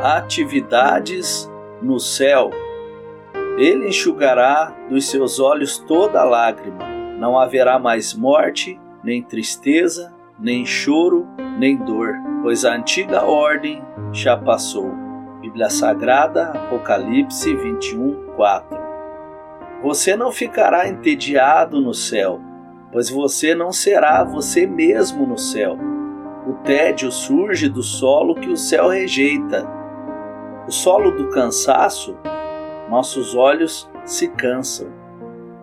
atividades no céu. Ele enxugará dos seus olhos toda lágrima. Não haverá mais morte, nem tristeza, nem choro, nem dor, pois a antiga ordem já passou. Bíblia Sagrada, Apocalipse 21, 4. Você não ficará entediado no céu, pois você não será você mesmo no céu. O tédio surge do solo que o céu rejeita. O solo do cansaço, nossos olhos se cansam.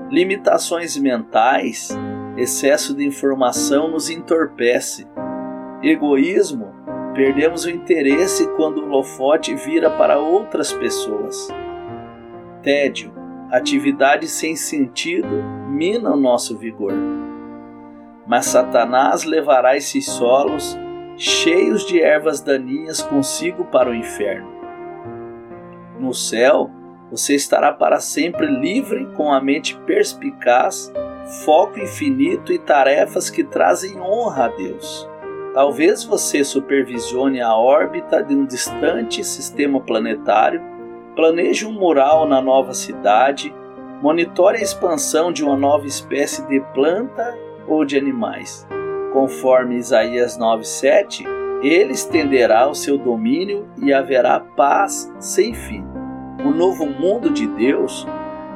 Limitações mentais, excesso de informação nos entorpece. Egoísmo, perdemos o interesse quando o holofote vira para outras pessoas. Tédio, atividades sem sentido minam nosso vigor. Mas Satanás levará esses solos cheios de ervas daninhas consigo para o inferno. No céu, você estará para sempre livre com a mente perspicaz, foco infinito e tarefas que trazem honra a Deus. Talvez você supervisione a órbita de um distante sistema planetário, planeje um mural na nova cidade, monitore a expansão de uma nova espécie de planta ou de animais. Conforme Isaías 9:7, ele estenderá o seu domínio e haverá paz sem fim. O novo mundo de Deus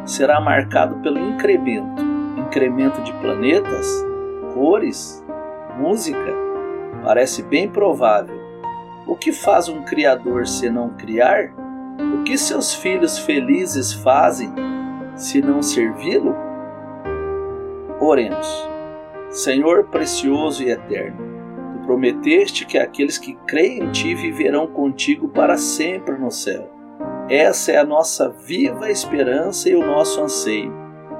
será marcado pelo incremento, incremento de planetas, cores, música. Parece bem provável. O que faz um criador se não criar? O que seus filhos felizes fazem se não servi-lo? Oremos. Senhor precioso e eterno, prometeste que aqueles que creem em ti viverão contigo para sempre no céu. Essa é a nossa viva esperança e o nosso anseio.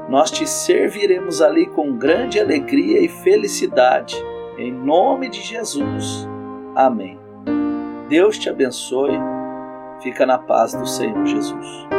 Nós te serviremos ali com grande alegria e felicidade. Em nome de Jesus. Amém. Deus te abençoe. Fica na paz do Senhor Jesus.